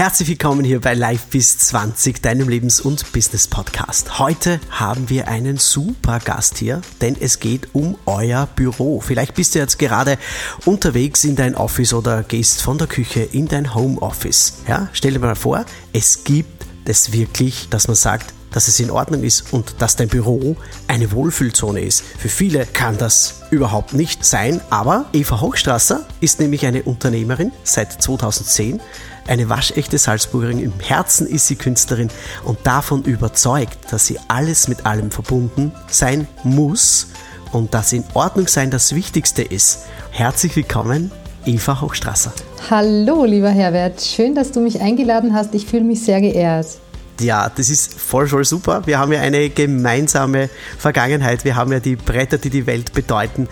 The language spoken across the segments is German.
Herzlich willkommen hier bei Live bis 20, deinem Lebens- und Business-Podcast. Heute haben wir einen super Gast hier, denn es geht um euer Büro. Vielleicht bist du jetzt gerade unterwegs in dein Office oder gehst von der Küche in dein Homeoffice. Ja, stell dir mal vor, es gibt es wirklich, dass man sagt, dass es in Ordnung ist und dass dein Büro eine Wohlfühlzone ist. Für viele kann das überhaupt nicht sein, aber Eva Hochstrasser ist nämlich eine Unternehmerin seit 2010, eine waschechte Salzburgerin. Im Herzen ist sie Künstlerin und davon überzeugt, dass sie alles mit allem verbunden sein muss und dass in Ordnung sein das Wichtigste ist. Herzlich willkommen, Eva Hochstrasser. Hallo, lieber Herbert. Schön, dass du mich eingeladen hast. Ich fühle mich sehr geehrt. Ja, das ist voll, voll super. Wir haben ja eine gemeinsame Vergangenheit. Wir haben ja die Bretter, die die Welt bedeuten,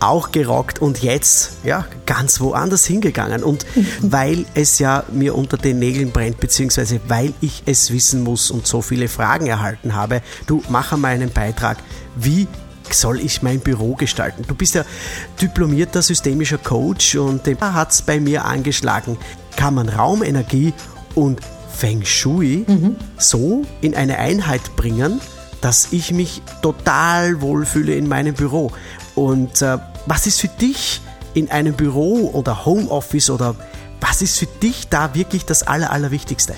auch gerockt und jetzt, ja, ganz woanders hingegangen. Und weil es ja mir unter den Nägeln brennt, beziehungsweise weil ich es wissen muss und so viele Fragen erhalten habe, du mach einmal einen Beitrag. Wie soll ich mein Büro gestalten? Du bist ja diplomierter systemischer Coach und dem hat es bei mir angeschlagen. Kann man Raumenergie und Feng Shui mhm. so in eine Einheit bringen, dass ich mich total wohlfühle in meinem Büro. Und äh, was ist für dich in einem Büro oder Homeoffice oder was ist für dich da wirklich das Aller, Allerwichtigste?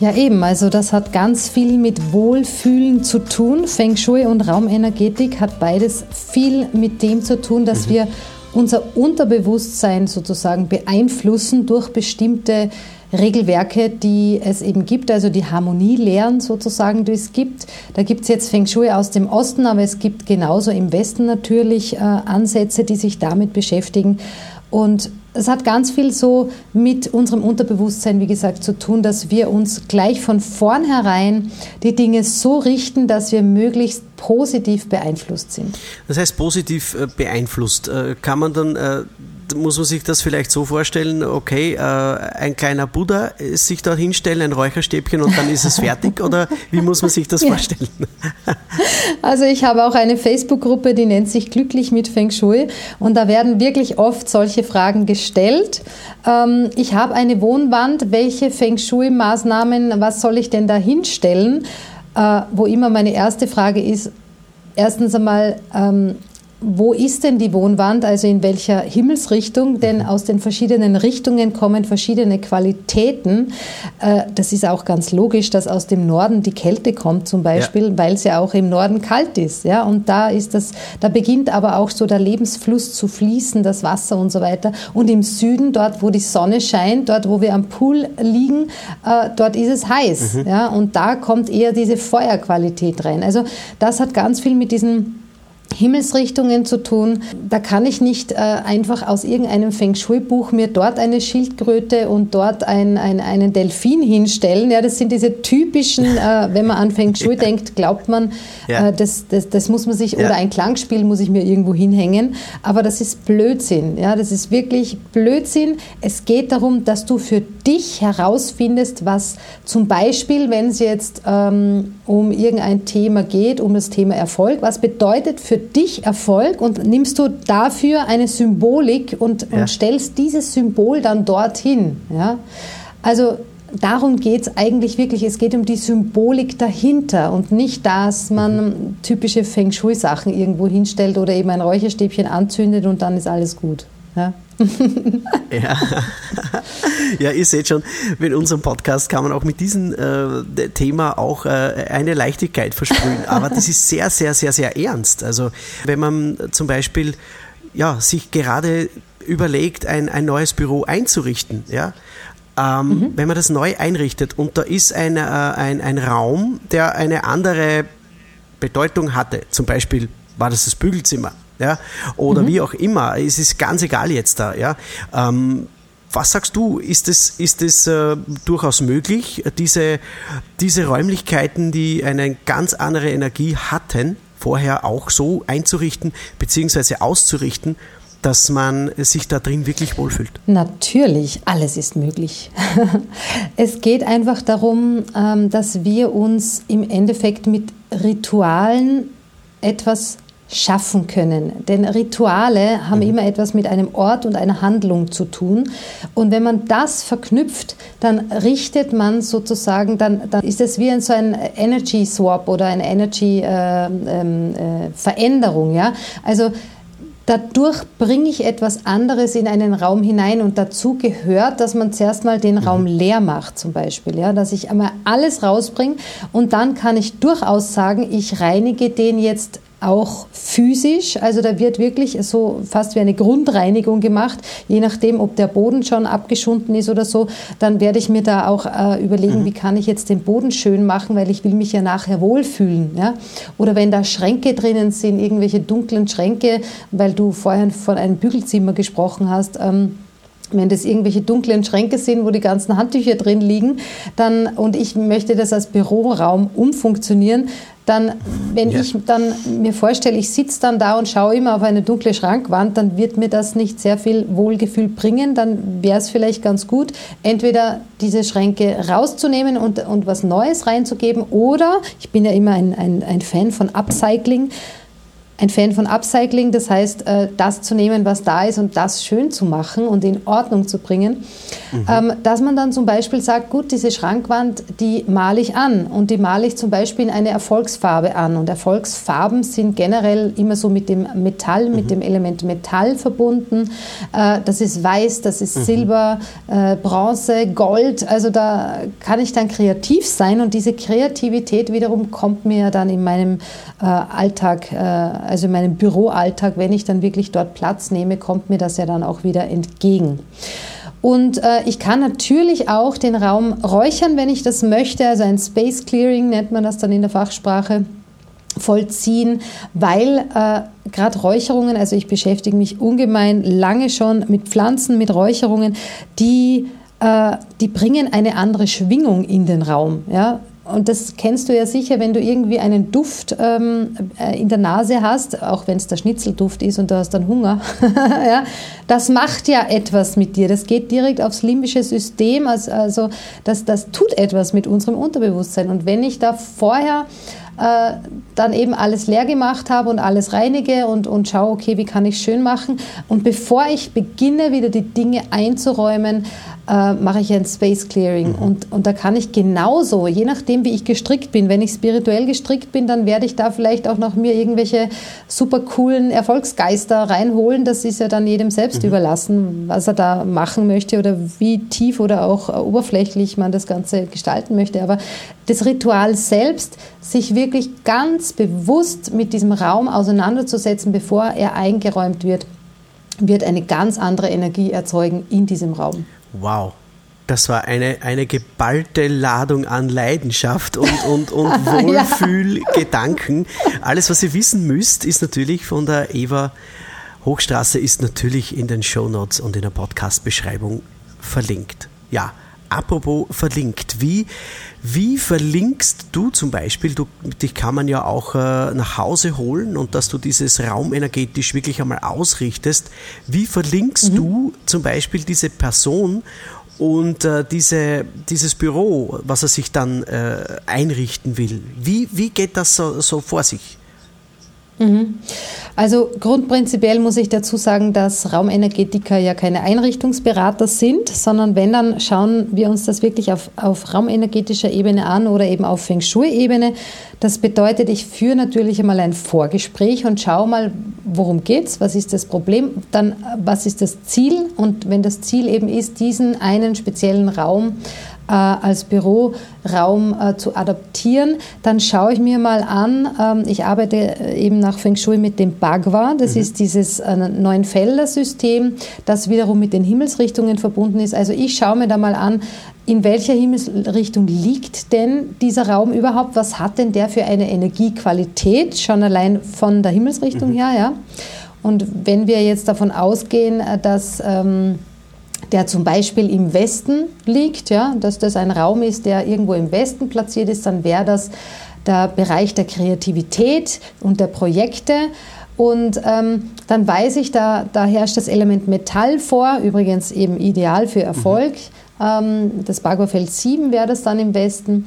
Ja, eben. Also das hat ganz viel mit Wohlfühlen zu tun. Feng Shui und Raumenergetik hat beides viel mit dem zu tun, dass mhm. wir unser Unterbewusstsein sozusagen beeinflussen durch bestimmte Regelwerke, die es eben gibt, also die Harmonielehren sozusagen, die es gibt. Da gibt es jetzt Feng Shui aus dem Osten, aber es gibt genauso im Westen natürlich äh, Ansätze, die sich damit beschäftigen. Und es hat ganz viel so mit unserem Unterbewusstsein, wie gesagt, zu tun, dass wir uns gleich von vornherein die Dinge so richten, dass wir möglichst positiv beeinflusst sind. Das heißt, positiv äh, beeinflusst. Äh, kann man dann äh, muss man sich das vielleicht so vorstellen, okay, äh, ein kleiner Buddha sich da hinstellen, ein Räucherstäbchen und dann ist es fertig? oder wie muss man sich das vorstellen? also ich habe auch eine Facebook-Gruppe, die nennt sich Glücklich mit Feng Shui und da werden wirklich oft solche Fragen gestellt. Ähm, ich habe eine Wohnwand, welche Feng Shui-Maßnahmen, was soll ich denn da hinstellen? Äh, wo immer meine erste Frage ist, erstens einmal, ähm, wo ist denn die Wohnwand, also in welcher Himmelsrichtung? Denn mhm. aus den verschiedenen Richtungen kommen verschiedene Qualitäten. Äh, das ist auch ganz logisch, dass aus dem Norden die Kälte kommt, zum Beispiel, ja. weil es ja auch im Norden kalt ist. Ja? Und da ist das, da beginnt aber auch so der Lebensfluss zu fließen, das Wasser und so weiter. Und im Süden, dort, wo die Sonne scheint, dort, wo wir am Pool liegen, äh, dort ist es heiß. Mhm. Ja? Und da kommt eher diese Feuerqualität rein. Also das hat ganz viel mit diesen Himmelsrichtungen zu tun. Da kann ich nicht äh, einfach aus irgendeinem Feng Shui-Buch mir dort eine Schildkröte und dort ein, ein, einen Delfin hinstellen. Ja, das sind diese typischen, äh, wenn man an Feng Shui ja. denkt, glaubt man, ja. äh, das, das, das muss man sich, ja. oder ein Klangspiel muss ich mir irgendwo hinhängen. Aber das ist Blödsinn. Ja, das ist wirklich Blödsinn. Es geht darum, dass du für dich herausfindest, was zum Beispiel, wenn es jetzt ähm, um irgendein Thema geht, um das Thema Erfolg, was bedeutet für dich Erfolg und nimmst du dafür eine Symbolik und, ja. und stellst dieses Symbol dann dorthin. Ja? Also darum geht es eigentlich wirklich. Es geht um die Symbolik dahinter und nicht, dass man mhm. typische Feng Shui-Sachen irgendwo hinstellt oder eben ein Räucherstäbchen anzündet und dann ist alles gut. Ja? ja. ja, ihr seht schon, mit unserem Podcast kann man auch mit diesem äh, Thema auch äh, eine Leichtigkeit versprühen. Aber das ist sehr, sehr, sehr, sehr ernst. Also wenn man zum Beispiel ja, sich gerade überlegt, ein, ein neues Büro einzurichten, ja, ähm, mhm. wenn man das neu einrichtet und da ist ein, äh, ein, ein Raum, der eine andere Bedeutung hatte, zum Beispiel war das das Bügelzimmer, ja, oder mhm. wie auch immer. Es ist ganz egal jetzt da, ja. Ähm, was sagst du, ist es, ist es äh, durchaus möglich, diese, diese Räumlichkeiten, die eine ganz andere Energie hatten, vorher auch so einzurichten bzw. auszurichten, dass man sich da drin wirklich wohlfühlt? Natürlich, alles ist möglich. es geht einfach darum, ähm, dass wir uns im Endeffekt mit Ritualen etwas schaffen können. Denn Rituale haben mhm. immer etwas mit einem Ort und einer Handlung zu tun. Und wenn man das verknüpft, dann richtet man sozusagen, dann, dann ist es wie ein, so ein Energy Swap oder eine Energy äh, ähm, äh, Veränderung. Ja? Also Dadurch bringe ich etwas anderes in einen Raum hinein und dazu gehört, dass man zuerst mal den Raum mhm. leer macht zum Beispiel, ja, dass ich einmal alles rausbringe und dann kann ich durchaus sagen, ich reinige den jetzt auch physisch. Also da wird wirklich so fast wie eine Grundreinigung gemacht, je nachdem, ob der Boden schon abgeschunden ist oder so. Dann werde ich mir da auch äh, überlegen, mhm. wie kann ich jetzt den Boden schön machen, weil ich will mich ja nachher wohlfühlen. Ja? Oder wenn da Schränke drinnen sind, irgendwelche dunklen Schränke, weil du vorhin von einem Bügelzimmer gesprochen hast. Ähm, wenn das irgendwelche dunklen Schränke sind, wo die ganzen Handtücher drin liegen, dann und ich möchte das als Büroraum umfunktionieren, dann, wenn ja. ich dann mir vorstelle, ich sitze dann da und schaue immer auf eine dunkle Schrankwand, dann wird mir das nicht sehr viel Wohlgefühl bringen. Dann wäre es vielleicht ganz gut, entweder diese Schränke rauszunehmen und, und was Neues reinzugeben oder, ich bin ja immer ein, ein, ein Fan von Upcycling, ein Fan von Upcycling, das heißt, äh, das zu nehmen, was da ist und das schön zu machen und in Ordnung zu bringen. Mhm. Ähm, dass man dann zum Beispiel sagt, gut, diese Schrankwand, die male ich an und die male ich zum Beispiel in eine Erfolgsfarbe an. Und Erfolgsfarben sind generell immer so mit dem Metall, mhm. mit dem Element Metall verbunden. Äh, das ist Weiß, das ist mhm. Silber, äh, Bronze, Gold. Also da kann ich dann kreativ sein und diese Kreativität wiederum kommt mir dann in meinem Alltag also in meinem Büroalltag, wenn ich dann wirklich dort Platz nehme, kommt mir das ja dann auch wieder entgegen. Und äh, ich kann natürlich auch den Raum räuchern, wenn ich das möchte. Also ein Space Clearing nennt man das dann in der Fachsprache vollziehen, weil äh, gerade Räucherungen, also ich beschäftige mich ungemein lange schon mit Pflanzen, mit Räucherungen, die, äh, die bringen eine andere Schwingung in den Raum. Ja? Und das kennst du ja sicher, wenn du irgendwie einen Duft ähm, äh, in der Nase hast, auch wenn es der Schnitzelduft ist und du hast dann Hunger. ja, das macht ja etwas mit dir. Das geht direkt aufs limbische System. Also, das, das tut etwas mit unserem Unterbewusstsein. Und wenn ich da vorher äh, dann eben alles leer gemacht habe und alles reinige und, und schaue, okay, wie kann ich schön machen. Und bevor ich beginne, wieder die Dinge einzuräumen, äh, mache ich ein Space Clearing. Mhm. Und, und da kann ich genauso, je nachdem, wie ich gestrickt bin, wenn ich spirituell gestrickt bin, dann werde ich da vielleicht auch noch mir irgendwelche super coolen Erfolgsgeister reinholen. Das ist ja dann jedem selbst mhm. überlassen, was er da machen möchte oder wie tief oder auch oberflächlich man das Ganze gestalten möchte. Aber das Ritual selbst, sich wirklich ganz bewusst mit diesem Raum auseinanderzusetzen, bevor er eingeräumt wird, wird eine ganz andere Energie erzeugen in diesem Raum. Wow. Das war eine, eine geballte Ladung an Leidenschaft und, und, und Wohlfühlgedanken. Alles, was ihr wissen müsst, ist natürlich von der Eva Hochstraße, ist natürlich in den Show Notes und in der Podcast-Beschreibung verlinkt. Ja, apropos verlinkt. Wie, wie verlinkst du zum Beispiel, du, dich kann man ja auch äh, nach Hause holen und dass du dieses Raum energetisch wirklich einmal ausrichtest. Wie verlinkst mhm. du zum Beispiel diese Person und äh, diese, dieses Büro, was er sich dann äh, einrichten will? Wie, wie geht das so, so vor sich? Mhm. Also grundprinzipiell muss ich dazu sagen, dass Raumenergetiker ja keine Einrichtungsberater sind, sondern wenn, dann schauen wir uns das wirklich auf, auf raumenergetischer Ebene an oder eben auf Feng Shui-Ebene. Das bedeutet, ich führe natürlich einmal ein Vorgespräch und schaue mal, worum geht's, was ist das Problem, dann was ist das Ziel und wenn das Ziel eben ist, diesen einen speziellen Raum äh, als Büroraum äh, zu adaptieren, dann schaue ich mir mal an, ähm, ich arbeite äh, eben nach Feng Shui mit dem Bagua, das mhm. ist dieses äh, Neunfelder-System, das wiederum mit den Himmelsrichtungen verbunden ist. Also ich schaue mir da mal an, in welcher Himmelsrichtung liegt denn dieser Raum überhaupt? Was hat denn der für eine Energiequalität, schon allein von der Himmelsrichtung mhm. her? Ja? Und wenn wir jetzt davon ausgehen, äh, dass ähm, der zum Beispiel im Westen liegt, ja, dass das ein Raum ist, der irgendwo im Westen platziert ist, dann wäre das der Bereich der Kreativität und der Projekte. Und ähm, dann weiß ich, da, da herrscht das Element Metall vor, übrigens eben ideal für Erfolg. Mhm. Ähm, das Baggerfeld 7 wäre das dann im Westen.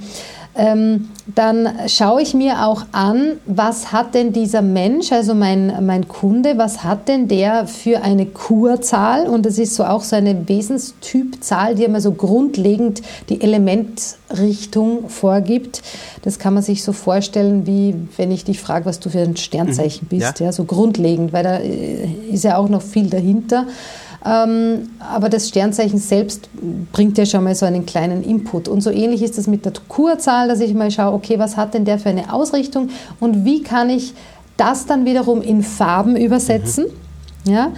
Ähm, dann schaue ich mir auch an, was hat denn dieser Mensch, also mein, mein Kunde, was hat denn der für eine Kurzahl? Und das ist so auch so eine Wesenstypzahl, die immer so grundlegend die Elementrichtung vorgibt. Das kann man sich so vorstellen, wie wenn ich dich frage, was du für ein Sternzeichen mhm. bist, ja. ja, so grundlegend, weil da äh, ist ja auch noch viel dahinter. Ähm, aber das Sternzeichen selbst bringt ja schon mal so einen kleinen Input. Und so ähnlich ist es mit der Kurzahl, dass ich mal schaue, okay, was hat denn der für eine Ausrichtung und wie kann ich das dann wiederum in Farben übersetzen? Mhm. Ja?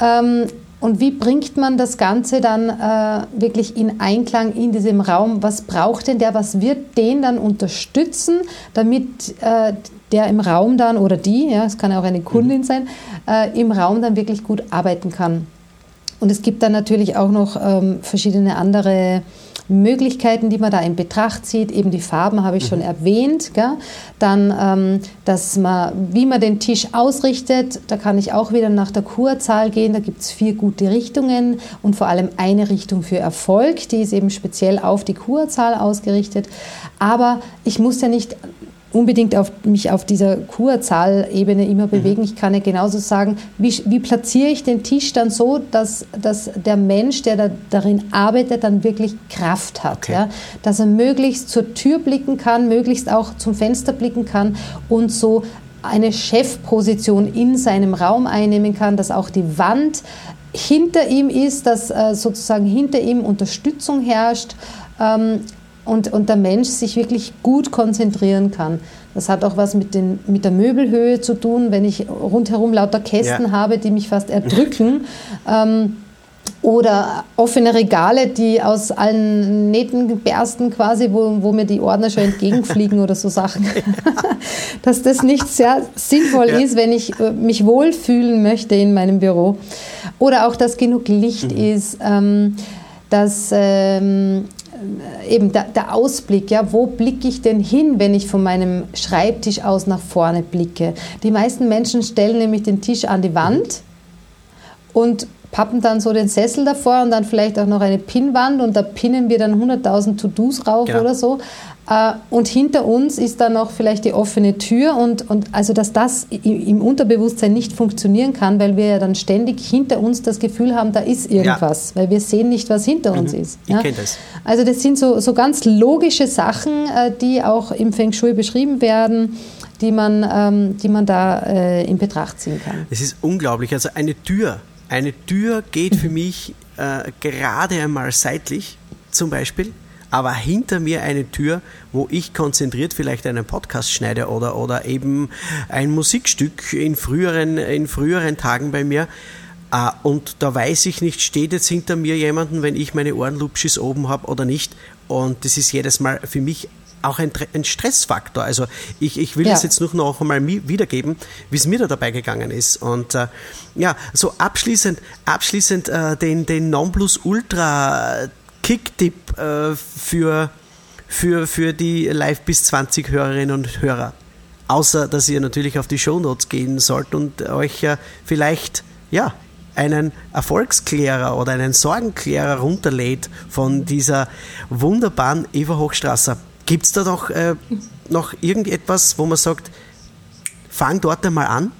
Ähm, und wie bringt man das Ganze dann äh, wirklich in Einklang in diesem Raum? Was braucht denn der? Was wird den dann unterstützen, damit äh, der im Raum dann oder die, ja, es kann auch eine Kundin mhm. sein, äh, im Raum dann wirklich gut arbeiten kann? Und es gibt dann natürlich auch noch ähm, verschiedene andere Möglichkeiten, die man da in Betracht zieht. Eben die Farben habe ich schon mhm. erwähnt. Gell? Dann, ähm, dass man, wie man den Tisch ausrichtet, da kann ich auch wieder nach der Kurzahl gehen. Da gibt es vier gute Richtungen und vor allem eine Richtung für Erfolg. Die ist eben speziell auf die Kurzahl ausgerichtet. Aber ich muss ja nicht unbedingt auf mich auf dieser Kurzahlebene immer mhm. bewegen. Ich kann ja genauso sagen, wie, wie platziere ich den Tisch dann so, dass, dass der Mensch, der da, darin arbeitet, dann wirklich Kraft hat. Okay. Ja? Dass er möglichst zur Tür blicken kann, möglichst auch zum Fenster blicken kann und so eine Chefposition in seinem Raum einnehmen kann, dass auch die Wand hinter ihm ist, dass äh, sozusagen hinter ihm Unterstützung herrscht. Ähm, und, und der Mensch sich wirklich gut konzentrieren kann. Das hat auch was mit, den, mit der Möbelhöhe zu tun, wenn ich rundherum lauter Kästen ja. habe, die mich fast erdrücken. ähm, oder offene Regale, die aus allen Nähten bersten quasi, wo, wo mir die Ordner schon entgegenfliegen oder so Sachen. Dass das nicht sehr sinnvoll ja. ist, wenn ich äh, mich wohlfühlen möchte in meinem Büro. Oder auch, dass genug Licht mhm. ist, ähm, dass ähm, äh, eben der, der, Ausblick, ja, wo blicke ich denn hin, wenn ich von meinem Schreibtisch aus nach vorne blicke? Die meisten Menschen stellen nämlich den Tisch an die Wand und pappen dann so den Sessel davor und dann vielleicht auch noch eine Pinnwand und da pinnen wir dann 100.000 To-Dos rauf genau. oder so. Äh, und hinter uns ist dann noch vielleicht die offene Tür und, und also, dass das im Unterbewusstsein nicht funktionieren kann, weil wir ja dann ständig hinter uns das Gefühl haben, da ist irgendwas, ja. weil wir sehen nicht, was hinter mhm. uns ist. Ich ja? kenne das. Also das sind so, so ganz logische Sachen, äh, die auch im Feng Shui beschrieben werden die man, ähm, die man da äh, in Betracht ziehen kann. Es ist unglaublich. Also eine Tür, eine Tür geht für mich äh, gerade einmal seitlich, zum Beispiel aber hinter mir eine Tür, wo ich konzentriert vielleicht einen Podcast schneide oder, oder eben ein Musikstück in früheren, in früheren Tagen bei mir. Uh, und da weiß ich nicht, steht jetzt hinter mir jemanden, wenn ich meine Ohrenlupschis oben habe oder nicht. Und das ist jedes Mal für mich auch ein, ein Stressfaktor. Also ich, ich will ja. das jetzt noch einmal wiedergeben, wie es mir da dabei gegangen ist. Und äh, ja, so abschließend, abschließend äh, den, den Nonplusultra Kicktipp äh, für, für, für die Live bis 20 Hörerinnen und Hörer. Außer, dass ihr natürlich auf die Shownotes gehen sollt und euch ja vielleicht, ja, einen Erfolgsklärer oder einen Sorgenklärer runterlädt von dieser wunderbaren Eva Hochstrasser. Gibt es da doch äh, noch irgendetwas, wo man sagt, fang dort einmal an?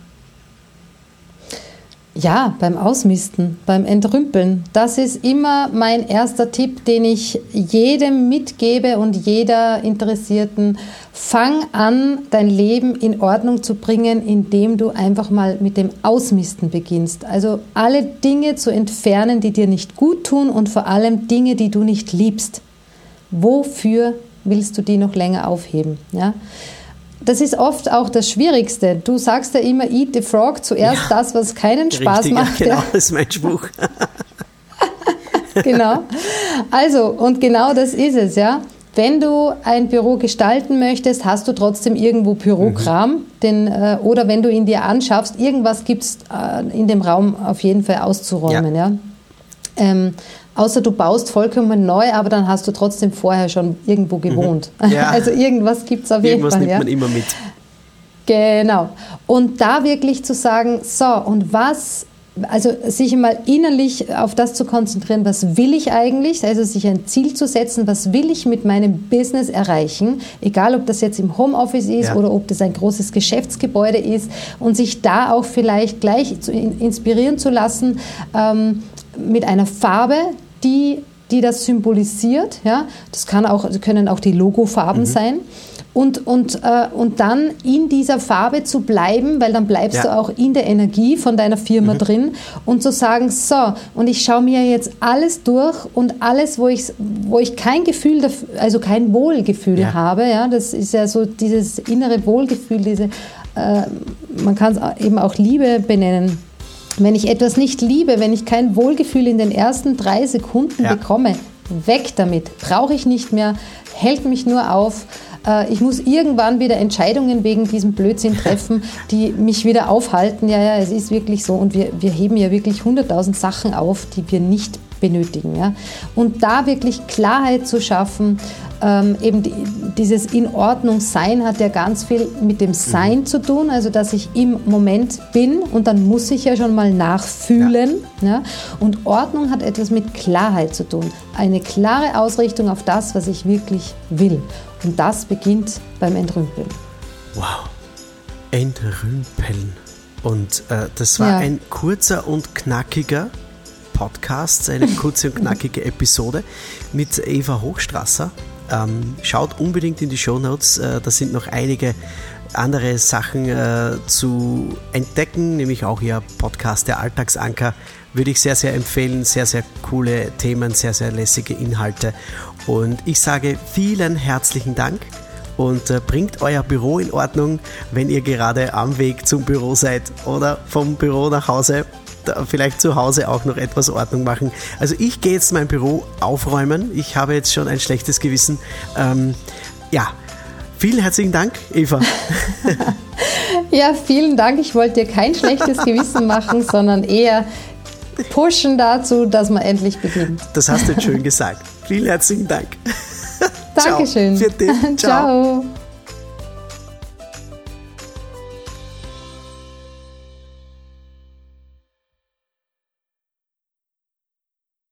Ja, beim Ausmisten, beim Entrümpeln. Das ist immer mein erster Tipp, den ich jedem mitgebe und jeder Interessierten. Fang an, dein Leben in Ordnung zu bringen, indem du einfach mal mit dem Ausmisten beginnst. Also alle Dinge zu entfernen, die dir nicht gut tun und vor allem Dinge, die du nicht liebst. Wofür willst du die noch länger aufheben? Ja? Das ist oft auch das Schwierigste. Du sagst ja immer, eat the frog, zuerst ja, das, was keinen Spaß richtig, macht. Genau, das ist mein Spruch. genau. Also, und genau das ist es, ja. Wenn du ein Büro gestalten möchtest, hast du trotzdem irgendwo Bürokram. Mhm. Denn, äh, oder wenn du ihn dir anschaffst, irgendwas gibt es äh, in dem Raum auf jeden Fall auszuräumen. Ja. ja? Ähm, Außer du baust vollkommen neu, aber dann hast du trotzdem vorher schon irgendwo mhm. gewohnt. Ja. Also irgendwas gibt es auf jeden irgendwas Fall. Irgendwas nimmt ja. man immer mit. Genau. Und da wirklich zu sagen, so, und was also sich mal innerlich auf das zu konzentrieren, was will ich eigentlich, also sich ein Ziel zu setzen, was will ich mit meinem Business erreichen, egal ob das jetzt im Homeoffice ist ja. oder ob das ein großes Geschäftsgebäude ist und sich da auch vielleicht gleich zu inspirieren zu lassen ähm, mit einer Farbe, die die das symbolisiert. Ja? Das kann auch, können auch die Logofarben mhm. sein und, und, äh, und dann in dieser Farbe zu bleiben, weil dann bleibst ja. du auch in der Energie von deiner Firma mhm. drin und zu sagen, so, und ich schaue mir jetzt alles durch und alles, wo ich, wo ich kein Gefühl, dafür, also kein Wohlgefühl ja. habe, ja, das ist ja so dieses innere Wohlgefühl, diese, äh, man kann es eben auch Liebe benennen. Wenn ich etwas nicht liebe, wenn ich kein Wohlgefühl in den ersten drei Sekunden ja. bekomme, weg damit, brauche ich nicht mehr, hält mich nur auf. Äh, ich muss irgendwann wieder Entscheidungen wegen diesem Blödsinn treffen, die mich wieder aufhalten. Ja, ja, es ist wirklich so. Und wir, wir heben ja wirklich hunderttausend Sachen auf, die wir nicht benötigen. Ja? Und da wirklich Klarheit zu schaffen, ähm, eben die, dieses in Ordnung sein hat ja ganz viel mit dem Sein mhm. zu tun, also dass ich im Moment bin und dann muss ich ja schon mal nachfühlen. Ja. ja. Und Ordnung hat etwas mit Klarheit zu tun, eine klare Ausrichtung auf das, was ich wirklich will. Und das beginnt beim Entrümpeln. Wow, Entrümpeln. Und äh, das war ja. ein kurzer und knackiger Podcast, eine kurze und knackige Episode mit Eva Hochstrasser. Ähm, schaut unbedingt in die Show Notes, äh, da sind noch einige andere Sachen äh, zu entdecken, nämlich auch ihr Podcast Der Alltagsanker. Würde ich sehr, sehr empfehlen. Sehr, sehr coole Themen, sehr, sehr lässige Inhalte. Und ich sage vielen herzlichen Dank und äh, bringt euer Büro in Ordnung, wenn ihr gerade am Weg zum Büro seid oder vom Büro nach Hause vielleicht zu Hause auch noch etwas Ordnung machen. Also ich gehe jetzt mein Büro aufräumen. Ich habe jetzt schon ein schlechtes Gewissen. Ähm, ja, vielen herzlichen Dank, Eva. ja, vielen Dank. Ich wollte dir kein schlechtes Gewissen machen, sondern eher pushen dazu, dass man endlich beginnt. Das hast du jetzt schön gesagt. Vielen herzlichen Dank. Dankeschön. Ciao. Ciao. Ciao.